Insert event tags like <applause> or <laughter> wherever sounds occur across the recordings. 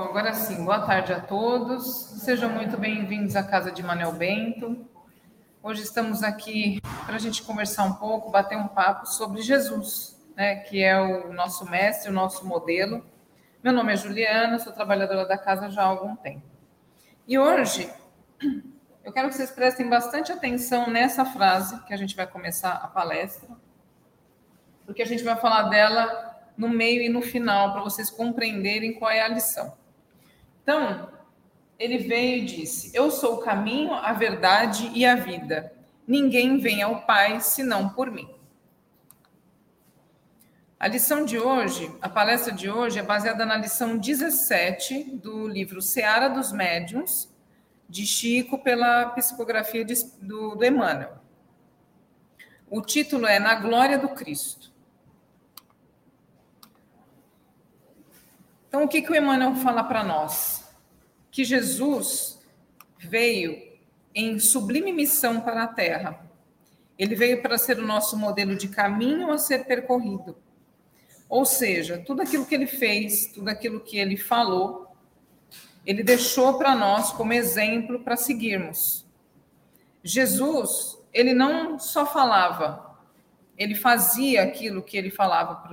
agora sim, boa tarde a todos. Sejam muito bem-vindos à Casa de Manel Bento. Hoje estamos aqui para a gente conversar um pouco, bater um papo sobre Jesus, né, que é o nosso mestre, o nosso modelo. Meu nome é Juliana, sou trabalhadora da casa já há algum tempo. E hoje eu quero que vocês prestem bastante atenção nessa frase que a gente vai começar a palestra, porque a gente vai falar dela no meio e no final, para vocês compreenderem qual é a lição. Então, ele veio e disse: Eu sou o caminho, a verdade e a vida. Ninguém vem ao Pai senão por mim. A lição de hoje, a palestra de hoje, é baseada na lição 17 do livro Seara dos Médiuns, de Chico, pela psicografia de, do, do Emmanuel. O título é Na Glória do Cristo. Então, o que, que o Emmanuel fala para nós? Que Jesus veio em sublime missão para a Terra. Ele veio para ser o nosso modelo de caminho a ser percorrido. Ou seja, tudo aquilo que ele fez, tudo aquilo que ele falou, ele deixou para nós como exemplo para seguirmos. Jesus, ele não só falava, ele fazia aquilo que ele falava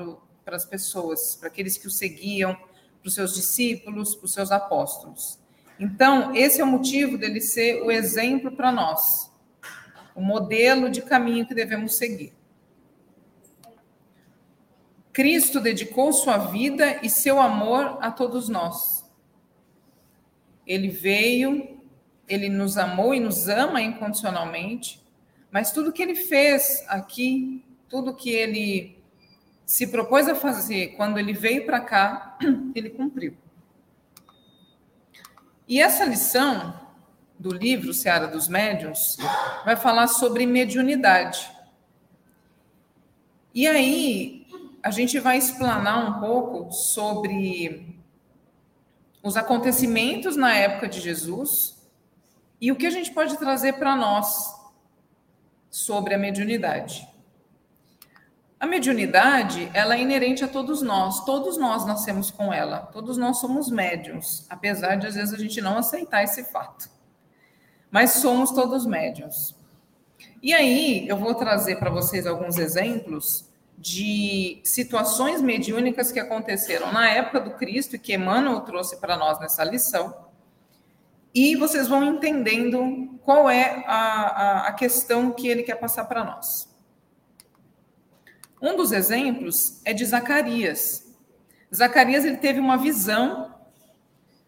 para as pessoas, para aqueles que o seguiam, para os seus discípulos, para os seus apóstolos. Então, esse é o motivo dele ser o exemplo para nós, o modelo de caminho que devemos seguir. Cristo dedicou sua vida e seu amor a todos nós. Ele veio, ele nos amou e nos ama incondicionalmente, mas tudo que ele fez aqui, tudo que ele se propôs a fazer quando ele veio para cá, <clears throat> ele cumpriu. E essa lição do livro Seara dos Médiuns vai falar sobre mediunidade. E aí a gente vai explanar um pouco sobre os acontecimentos na época de Jesus e o que a gente pode trazer para nós sobre a mediunidade. A mediunidade, ela é inerente a todos nós, todos nós nascemos com ela, todos nós somos médiums, apesar de às vezes a gente não aceitar esse fato. Mas somos todos médiums. E aí, eu vou trazer para vocês alguns exemplos de situações mediúnicas que aconteceram na época do Cristo e que Emmanuel trouxe para nós nessa lição. E vocês vão entendendo qual é a, a, a questão que ele quer passar para nós. Um dos exemplos é de Zacarias. Zacarias ele teve uma visão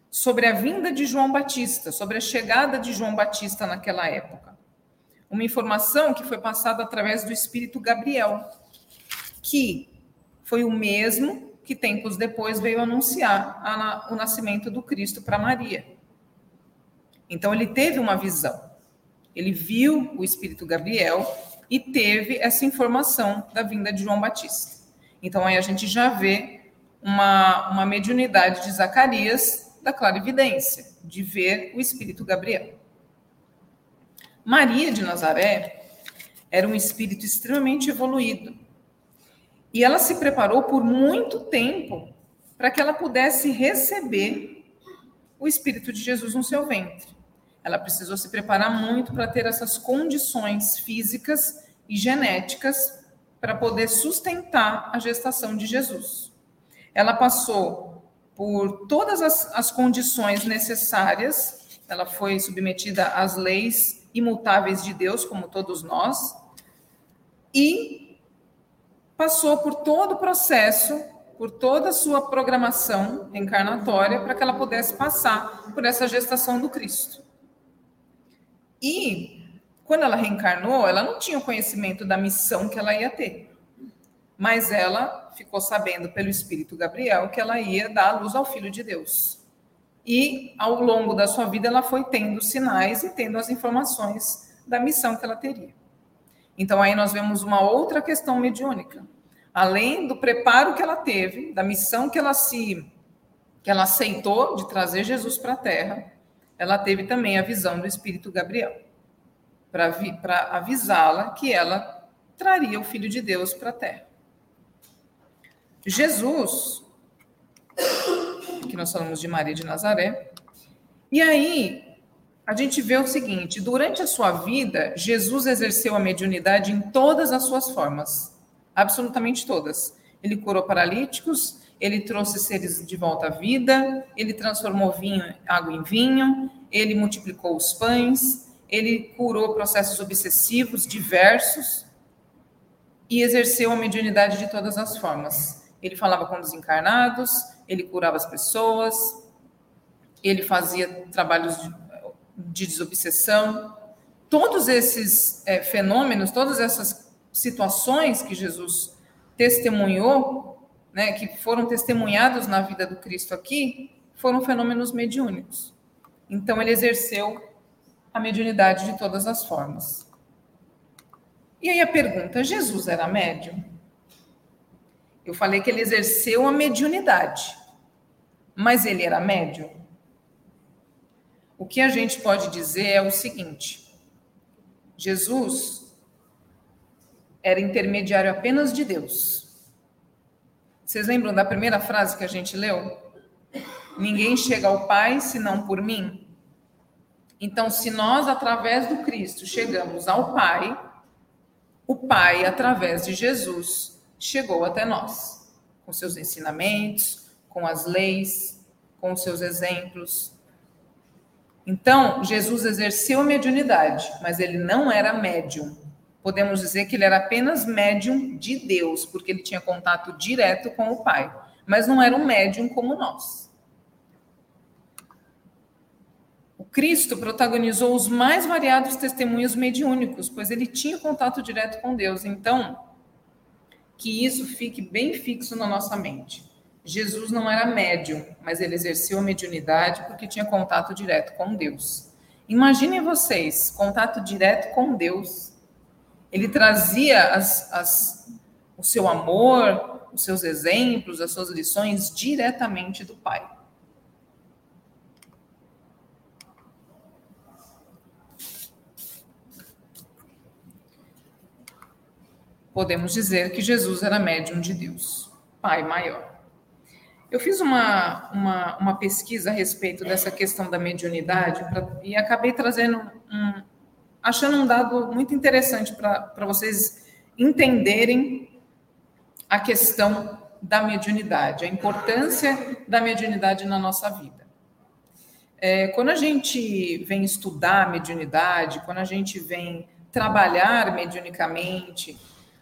sobre a vinda de João Batista, sobre a chegada de João Batista naquela época. Uma informação que foi passada através do espírito Gabriel, que foi o mesmo que tempos depois veio anunciar a, o nascimento do Cristo para Maria. Então ele teve uma visão. Ele viu o espírito Gabriel e teve essa informação da vinda de João Batista. Então aí a gente já vê uma, uma mediunidade de Zacarias da clarividência, de ver o espírito Gabriel. Maria de Nazaré era um espírito extremamente evoluído. E ela se preparou por muito tempo para que ela pudesse receber o espírito de Jesus no seu ventre. Ela precisou se preparar muito para ter essas condições físicas e genéticas para poder sustentar a gestação de Jesus. Ela passou por todas as, as condições necessárias, ela foi submetida às leis imutáveis de Deus, como todos nós, e passou por todo o processo, por toda a sua programação encarnatória, para que ela pudesse passar por essa gestação do Cristo. E quando ela reencarnou, ela não tinha o conhecimento da missão que ela ia ter. Mas ela ficou sabendo pelo Espírito Gabriel que ela ia dar a luz ao Filho de Deus. E ao longo da sua vida ela foi tendo sinais e tendo as informações da missão que ela teria. Então aí nós vemos uma outra questão mediúnica. Além do preparo que ela teve, da missão que ela se que ela aceitou de trazer Jesus para a Terra, ela teve também a visão do Espírito Gabriel, para avisá-la que ela traria o Filho de Deus para a terra. Jesus, que nós falamos de Maria de Nazaré. E aí, a gente vê o seguinte: durante a sua vida, Jesus exerceu a mediunidade em todas as suas formas, absolutamente todas. Ele curou paralíticos, ele trouxe seres de volta à vida, ele transformou vinho, água em vinho, ele multiplicou os pães, ele curou processos obsessivos diversos e exerceu a mediunidade de todas as formas. Ele falava com desencarnados, ele curava as pessoas, ele fazia trabalhos de, de desobsessão. Todos esses é, fenômenos, todas essas situações que Jesus testemunhou, né, que foram testemunhados na vida do Cristo aqui, foram fenômenos mediúnicos. Então, ele exerceu a mediunidade de todas as formas. E aí a pergunta: Jesus era médium? Eu falei que ele exerceu a mediunidade, mas ele era médium? O que a gente pode dizer é o seguinte: Jesus era intermediário apenas de Deus. Vocês lembram da primeira frase que a gente leu? Ninguém chega ao Pai senão por mim. Então, se nós, através do Cristo, chegamos ao Pai, o Pai, através de Jesus, chegou até nós, com seus ensinamentos, com as leis, com seus exemplos. Então, Jesus exerceu mediunidade, mas ele não era médium. Podemos dizer que ele era apenas médium de Deus, porque ele tinha contato direto com o Pai, mas não era um médium como nós. Cristo protagonizou os mais variados testemunhos mediúnicos, pois ele tinha contato direto com Deus. Então, que isso fique bem fixo na nossa mente. Jesus não era médium, mas ele exerceu a mediunidade porque tinha contato direto com Deus. Imaginem vocês, contato direto com Deus. Ele trazia as, as, o seu amor, os seus exemplos, as suas lições diretamente do Pai. podemos dizer que Jesus era médium de Deus, Pai maior. Eu fiz uma, uma, uma pesquisa a respeito dessa questão da mediunidade pra, e acabei trazendo um, achando um dado muito interessante para vocês entenderem a questão da mediunidade, a importância da mediunidade na nossa vida. É, quando a gente vem estudar mediunidade, quando a gente vem trabalhar mediunicamente,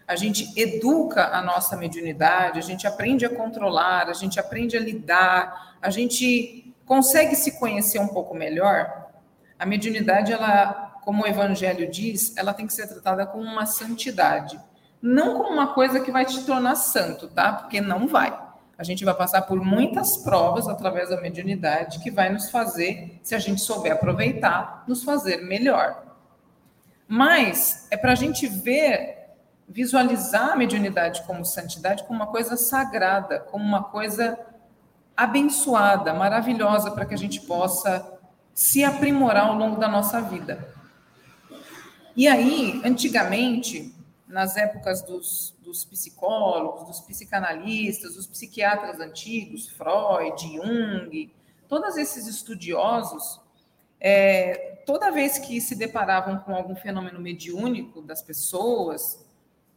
a gente educa a nossa mediunidade, a gente aprende a controlar, a gente aprende a lidar, a gente consegue se conhecer um pouco melhor. A mediunidade, ela, como o evangelho diz, ela tem que ser tratada como uma santidade, não como uma coisa que vai te tornar santo, tá? Porque não vai. A gente vai passar por muitas provas através da mediunidade que vai nos fazer, se a gente souber aproveitar, nos fazer melhor. Mas é para a gente ver visualizar a mediunidade como santidade como uma coisa sagrada, como uma coisa abençoada, maravilhosa, para que a gente possa se aprimorar ao longo da nossa vida. E aí, antigamente, nas épocas dos, dos psicólogos, dos psicanalistas, dos psiquiatras antigos, Freud, Jung, todos esses estudiosos, é, toda vez que se deparavam com algum fenômeno mediúnico das pessoas,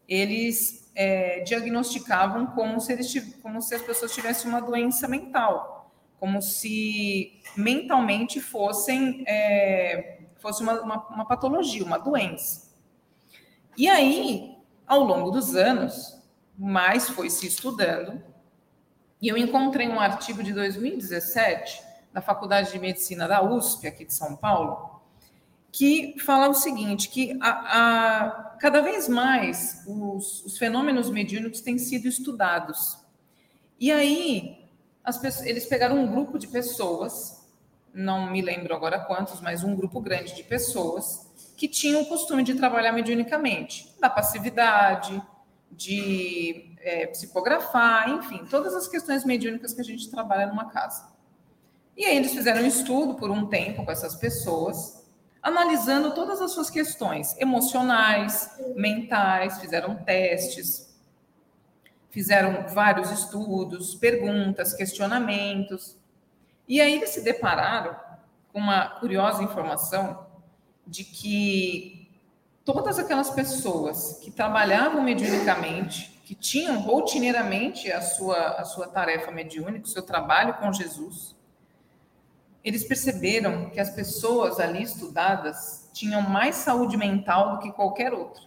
eles é, diagnosticavam como se, eles, como se as pessoas tivessem uma doença mental, como se mentalmente fossem é, fosse uma, uma, uma patologia, uma doença. E aí, ao longo dos anos, mais foi se estudando, e eu encontrei um artigo de 2017 da Faculdade de Medicina da USP, aqui de São Paulo, que fala o seguinte, que a, a cada vez mais os, os, fenômenos mediúnicos têm sido estudados. E aí, pessoas, eles pegaram um grupo de pessoas, não me lembro agora quantos, mas um grupo grande de pessoas, que tinham o costume de trabalhar mediunicamente, da passividade, de é, psicografar, enfim, todas as questões mediúnicas que a gente trabalha numa casa. E aí eles fizeram um estudo por um tempo com essas pessoas, analisando todas as suas questões emocionais, mentais, fizeram testes, fizeram vários estudos, perguntas, questionamentos. E aí eles se depararam com uma curiosa informação de que todas aquelas pessoas que trabalhavam mediunicamente, que tinham rotineiramente a sua, a sua tarefa mediúnica, o seu trabalho com Jesus, eles perceberam que as pessoas ali estudadas tinham mais saúde mental do que qualquer outro.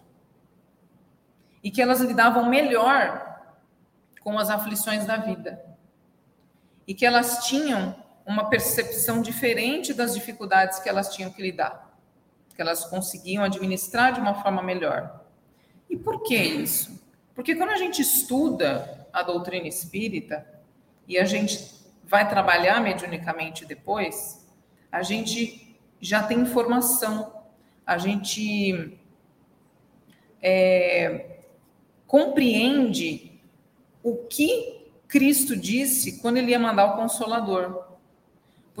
E que elas lidavam melhor com as aflições da vida. E que elas tinham uma percepção diferente das dificuldades que elas tinham que lidar. Que elas conseguiam administrar de uma forma melhor. E por que isso? Porque quando a gente estuda a doutrina espírita e a gente vai trabalhar mediunicamente depois, a gente já tem informação, a gente é, compreende o que Cristo disse quando ele ia mandar o Consolador.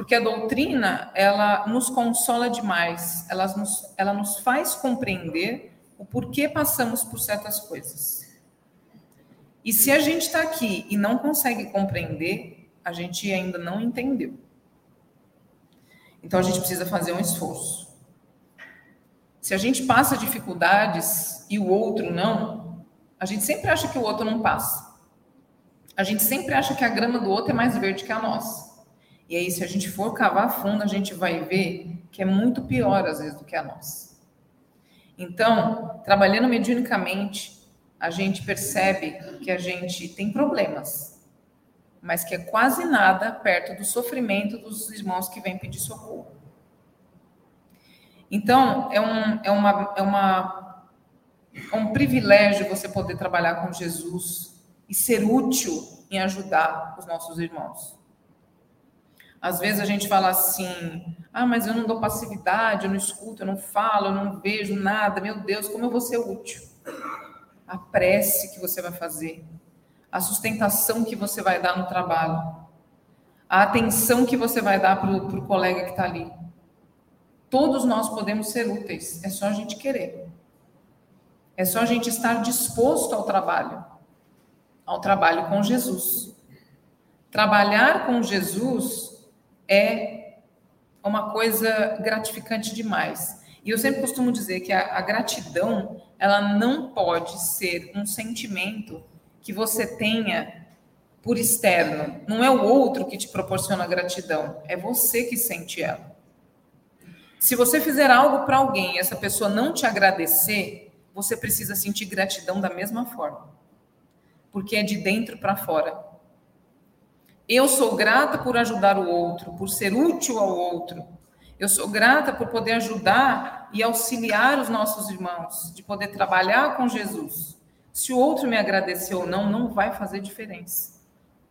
Porque a doutrina, ela nos consola demais, ela nos, ela nos faz compreender o porquê passamos por certas coisas. E se a gente está aqui e não consegue compreender, a gente ainda não entendeu. Então a gente precisa fazer um esforço. Se a gente passa dificuldades e o outro não, a gente sempre acha que o outro não passa. A gente sempre acha que a grama do outro é mais verde que a nossa. E aí, se a gente for cavar fundo, a gente vai ver que é muito pior, às vezes, do que a nossa. Então, trabalhando mediunicamente, a gente percebe que a gente tem problemas, mas que é quase nada perto do sofrimento dos irmãos que vêm pedir socorro. Então, é um, é uma, é uma, é um privilégio você poder trabalhar com Jesus e ser útil em ajudar os nossos irmãos. Às vezes a gente fala assim: ah, mas eu não dou passividade, eu não escuto, eu não falo, eu não vejo nada. Meu Deus, como eu vou ser útil? A prece que você vai fazer, a sustentação que você vai dar no trabalho, a atenção que você vai dar para o colega que está ali. Todos nós podemos ser úteis, é só a gente querer. É só a gente estar disposto ao trabalho, ao trabalho com Jesus. Trabalhar com Jesus é uma coisa gratificante demais. E eu sempre costumo dizer que a, a gratidão, ela não pode ser um sentimento que você tenha por externo. Não é o outro que te proporciona gratidão, é você que sente ela. Se você fizer algo para alguém e essa pessoa não te agradecer, você precisa sentir gratidão da mesma forma. Porque é de dentro para fora. Eu sou grata por ajudar o outro, por ser útil ao outro. Eu sou grata por poder ajudar e auxiliar os nossos irmãos, de poder trabalhar com Jesus. Se o outro me agradecer ou não, não vai fazer diferença.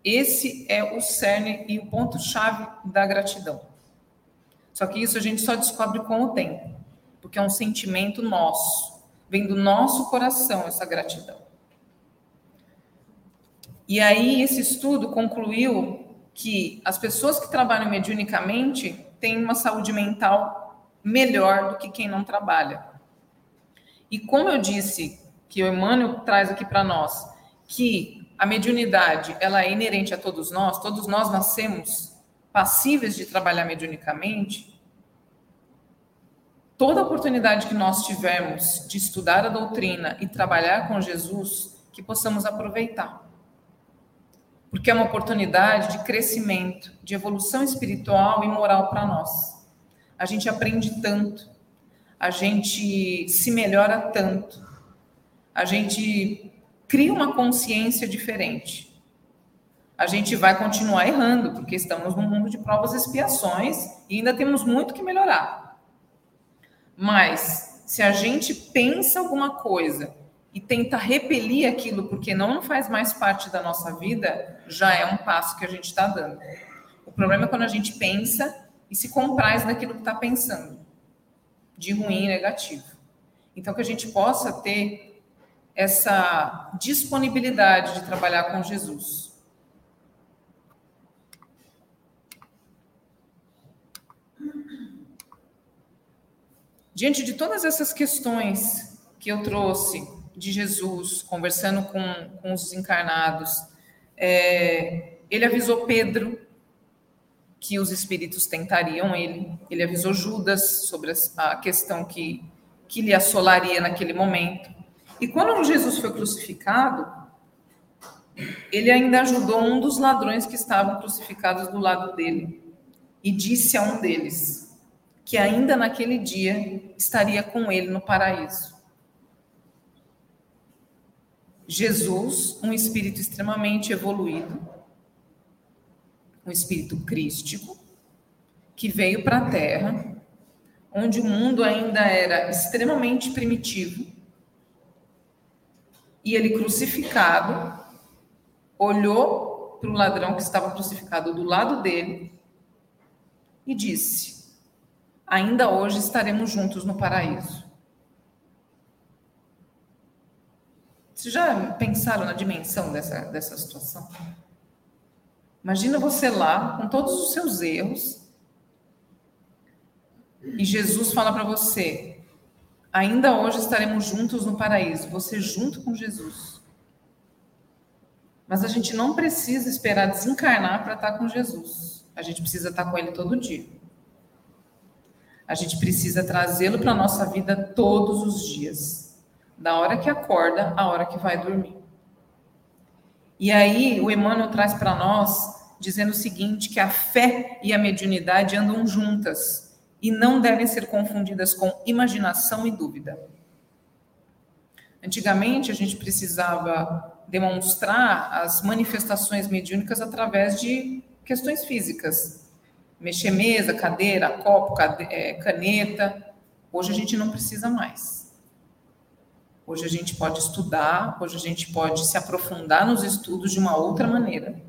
Esse é o cerne e o ponto-chave da gratidão. Só que isso a gente só descobre com o tempo, porque é um sentimento nosso, vem do nosso coração essa gratidão. E aí esse estudo concluiu que as pessoas que trabalham mediunicamente têm uma saúde mental melhor do que quem não trabalha. E como eu disse que o Emmanuel traz aqui para nós, que a mediunidade ela é inerente a todos nós, todos nós nascemos passíveis de trabalhar mediunicamente, toda oportunidade que nós tivermos de estudar a doutrina e trabalhar com Jesus, que possamos aproveitar. Porque é uma oportunidade de crescimento, de evolução espiritual e moral para nós. A gente aprende tanto, a gente se melhora tanto, a gente cria uma consciência diferente. A gente vai continuar errando, porque estamos num mundo de provas e expiações e ainda temos muito que melhorar. Mas se a gente pensa alguma coisa e tenta repelir aquilo porque não faz mais parte da nossa vida, já é um passo que a gente está dando. O problema é quando a gente pensa e se compraz naquilo que está pensando, de ruim e negativo. Então, que a gente possa ter essa disponibilidade de trabalhar com Jesus. Diante de todas essas questões que eu trouxe de Jesus, conversando com, com os encarnados, é, ele avisou Pedro que os espíritos tentariam ele. Ele avisou Judas sobre a questão que, que lhe assolaria naquele momento. E quando Jesus foi crucificado, ele ainda ajudou um dos ladrões que estavam crucificados do lado dele e disse a um deles que ainda naquele dia estaria com ele no paraíso. Jesus, um espírito extremamente evoluído, um espírito crístico, que veio para a Terra, onde o mundo ainda era extremamente primitivo, e ele crucificado, olhou para o ladrão que estava crucificado do lado dele e disse: Ainda hoje estaremos juntos no paraíso. Vocês já pensaram na dimensão dessa, dessa situação? Imagina você lá, com todos os seus erros, e Jesus fala para você: ainda hoje estaremos juntos no paraíso, você junto com Jesus. Mas a gente não precisa esperar desencarnar para estar com Jesus. A gente precisa estar com Ele todo dia. A gente precisa trazê-lo para a nossa vida todos os dias, da hora que acorda à hora que vai dormir. E aí o Emmanuel traz para nós dizendo o seguinte, que a fé e a mediunidade andam juntas e não devem ser confundidas com imaginação e dúvida. Antigamente a gente precisava demonstrar as manifestações mediúnicas através de questões físicas. Mexer mesa, cadeira, copo, é, caneta. Hoje a gente não precisa mais. Hoje a gente pode estudar, hoje a gente pode se aprofundar nos estudos de uma outra maneira.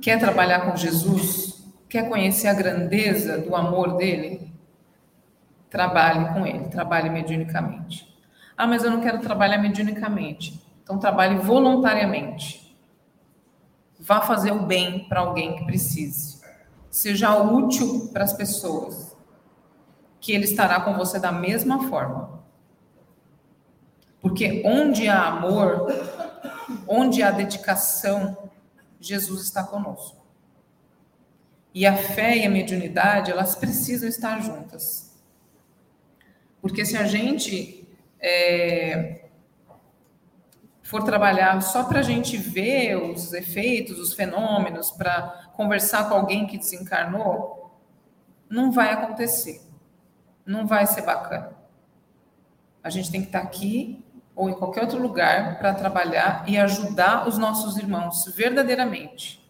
Quer trabalhar com Jesus? Quer conhecer a grandeza do amor dele? Trabalhe com ele, trabalhe mediunicamente. Ah, mas eu não quero trabalhar mediunicamente. Então trabalhe voluntariamente. Vá fazer o bem para alguém que precise. Seja útil para as pessoas que ele estará com você da mesma forma. Porque onde há amor, onde há dedicação, Jesus está conosco. E a fé e a mediunidade, elas precisam estar juntas. Porque se a gente é, for trabalhar só para a gente ver os efeitos, os fenômenos, para conversar com alguém que desencarnou, não vai acontecer não vai ser bacana. A gente tem que estar aqui ou em qualquer outro lugar para trabalhar e ajudar os nossos irmãos verdadeiramente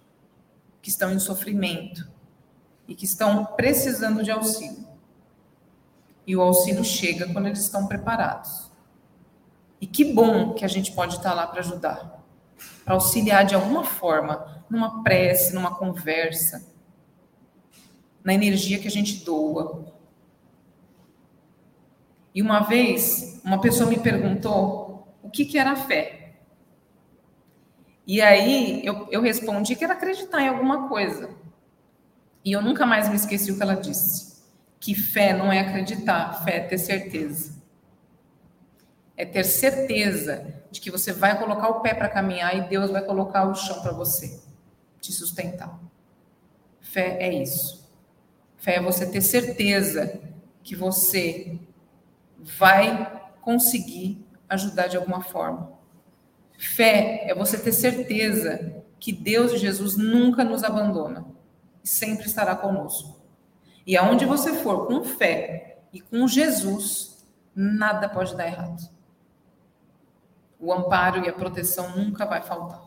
que estão em sofrimento e que estão precisando de auxílio. E o auxílio chega quando eles estão preparados. E que bom que a gente pode estar lá para ajudar, para auxiliar de alguma forma, numa prece, numa conversa, na energia que a gente doa, e uma vez, uma pessoa me perguntou o que, que era fé. E aí eu, eu respondi que era acreditar em alguma coisa. E eu nunca mais me esqueci o que ela disse. Que fé não é acreditar, fé é ter certeza. É ter certeza de que você vai colocar o pé para caminhar e Deus vai colocar o chão para você, te sustentar. Fé é isso. Fé é você ter certeza que você vai conseguir ajudar de alguma forma. Fé é você ter certeza que Deus e Jesus nunca nos abandona e sempre estará conosco. E aonde você for com fé e com Jesus, nada pode dar errado. O amparo e a proteção nunca vai faltar.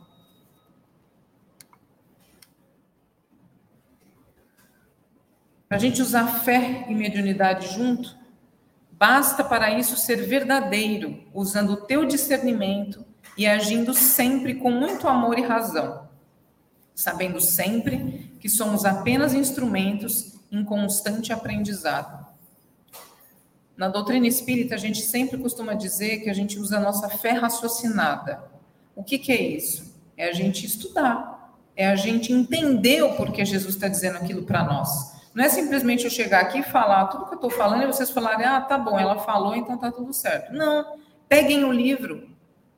Para a gente usar fé e mediunidade junto, Basta para isso ser verdadeiro, usando o teu discernimento e agindo sempre com muito amor e razão, sabendo sempre que somos apenas instrumentos em constante aprendizado. Na doutrina espírita, a gente sempre costuma dizer que a gente usa a nossa fé raciocinada. O que, que é isso? É a gente estudar, é a gente entender o porquê Jesus está dizendo aquilo para nós. Não é simplesmente eu chegar aqui e falar tudo que eu estou falando e vocês falarem, ah, tá bom, ela falou, então tá tudo certo. Não. Peguem o livro,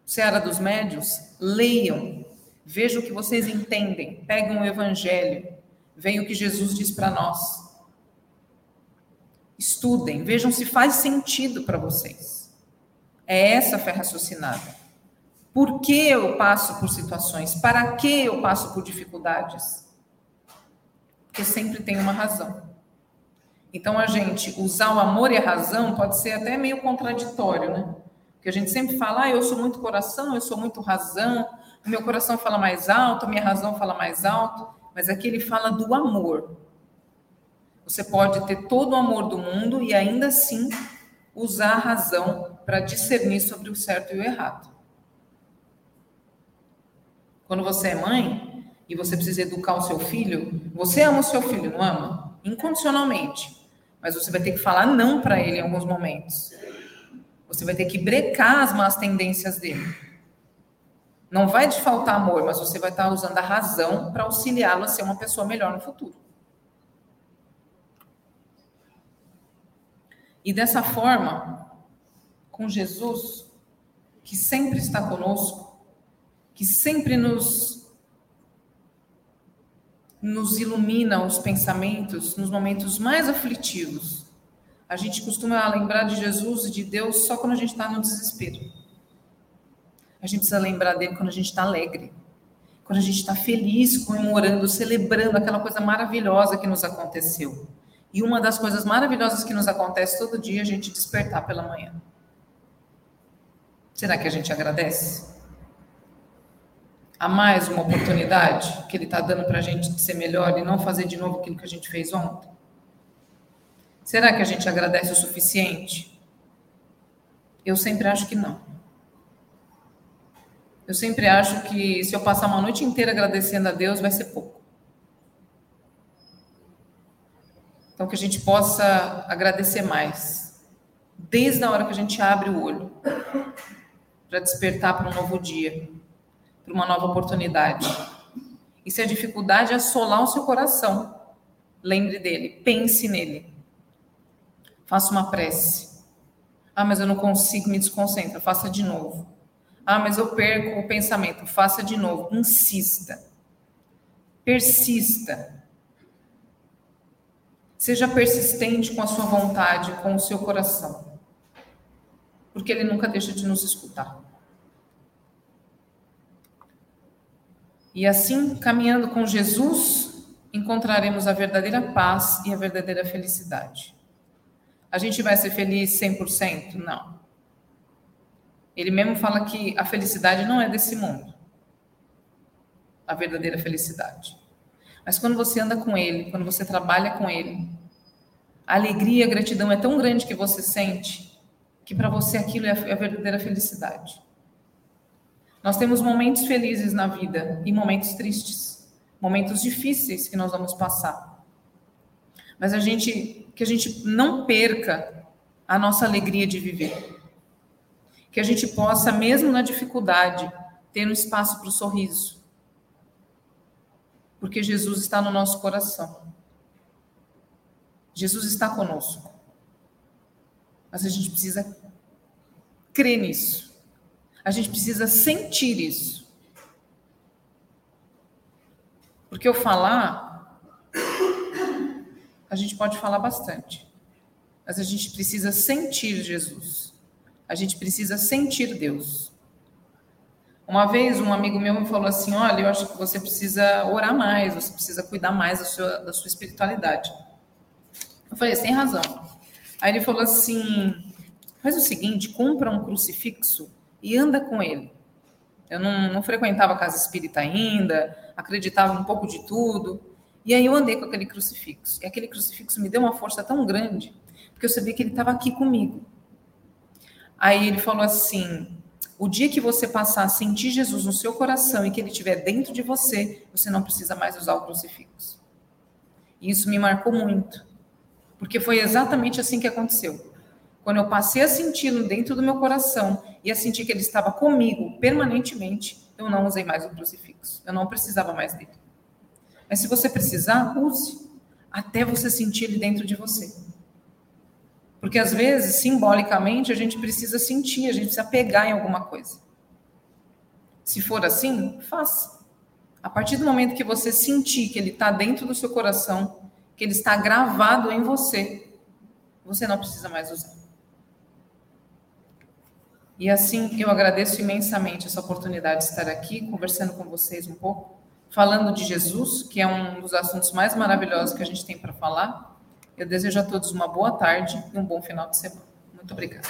Seara dos Médios, leiam, Veja o que vocês entendem. Peguem o evangelho. Vejam o que Jesus diz para nós. Estudem, vejam se faz sentido para vocês. É essa a fé raciocinada. Por que eu passo por situações? Para que eu passo por dificuldades? Porque sempre tem uma razão. Então, a gente usar o amor e a razão pode ser até meio contraditório, né? Porque a gente sempre fala, ah, eu sou muito coração, eu sou muito razão, o meu coração fala mais alto, a minha razão fala mais alto, mas aqui ele fala do amor. Você pode ter todo o amor do mundo e ainda assim usar a razão para discernir sobre o certo e o errado. Quando você é mãe e você precisa educar o seu filho, você ama o seu filho, não ama? Incondicionalmente. Mas você vai ter que falar não para ele em alguns momentos. Você vai ter que brecar as más tendências dele. Não vai te faltar amor, mas você vai estar usando a razão para auxiliá-lo a ser uma pessoa melhor no futuro. E dessa forma, com Jesus, que sempre está conosco, que sempre nos nos ilumina os pensamentos nos momentos mais aflitivos. A gente costuma lembrar de Jesus e de Deus só quando a gente está no desespero. A gente precisa lembrar dele quando a gente está alegre, quando a gente está feliz, comemorando, celebrando aquela coisa maravilhosa que nos aconteceu. E uma das coisas maravilhosas que nos acontece todo dia é a gente despertar pela manhã. Será que a gente agradece? A mais uma oportunidade que ele está dando para a gente de ser melhor e não fazer de novo aquilo que a gente fez ontem? Será que a gente agradece o suficiente? Eu sempre acho que não. Eu sempre acho que se eu passar uma noite inteira agradecendo a Deus, vai ser pouco. Então, que a gente possa agradecer mais, desde a hora que a gente abre o olho, para despertar para um novo dia para uma nova oportunidade. E se a dificuldade assolar o seu coração, lembre dele, pense nele. Faça uma prece. Ah, mas eu não consigo, me desconcentra. Faça de novo. Ah, mas eu perco o pensamento. Faça de novo. Insista. Persista. Seja persistente com a sua vontade, com o seu coração. Porque ele nunca deixa de nos escutar. E assim, caminhando com Jesus, encontraremos a verdadeira paz e a verdadeira felicidade. A gente vai ser feliz 100%? Não. Ele mesmo fala que a felicidade não é desse mundo. A verdadeira felicidade. Mas quando você anda com ele, quando você trabalha com ele, a alegria, a gratidão é tão grande que você sente que para você aquilo é a verdadeira felicidade. Nós temos momentos felizes na vida e momentos tristes, momentos difíceis que nós vamos passar. Mas a gente que a gente não perca a nossa alegria de viver. Que a gente possa, mesmo na dificuldade, ter um espaço para o sorriso. Porque Jesus está no nosso coração. Jesus está conosco. Mas a gente precisa crer nisso. A gente precisa sentir isso. Porque eu falar, a gente pode falar bastante. Mas a gente precisa sentir Jesus. A gente precisa sentir Deus. Uma vez um amigo meu me falou assim: Olha, eu acho que você precisa orar mais, você precisa cuidar mais da sua, da sua espiritualidade. Eu falei: Sem razão. Aí ele falou assim: Faz o seguinte, compra um crucifixo e anda com ele. Eu não, não frequentava a casa espírita ainda, acreditava um pouco de tudo. E aí eu andei com aquele crucifixo. E aquele crucifixo me deu uma força tão grande, porque eu sabia que ele estava aqui comigo. Aí ele falou assim: o dia que você passar a sentir Jesus no seu coração e que ele estiver dentro de você, você não precisa mais usar o crucifixo. E isso me marcou muito, porque foi exatamente assim que aconteceu. Quando eu passei a senti-lo dentro do meu coração e a sentir que ele estava comigo permanentemente, eu não usei mais o crucifixo. Eu não precisava mais dele. Mas se você precisar, use até você sentir ele dentro de você. Porque às vezes, simbolicamente, a gente precisa sentir, a gente precisa pegar em alguma coisa. Se for assim, faça. A partir do momento que você sentir que ele está dentro do seu coração, que ele está gravado em você, você não precisa mais usar. E assim, eu agradeço imensamente essa oportunidade de estar aqui conversando com vocês um pouco, falando de Jesus, que é um dos assuntos mais maravilhosos que a gente tem para falar. Eu desejo a todos uma boa tarde e um bom final de semana. Muito obrigada.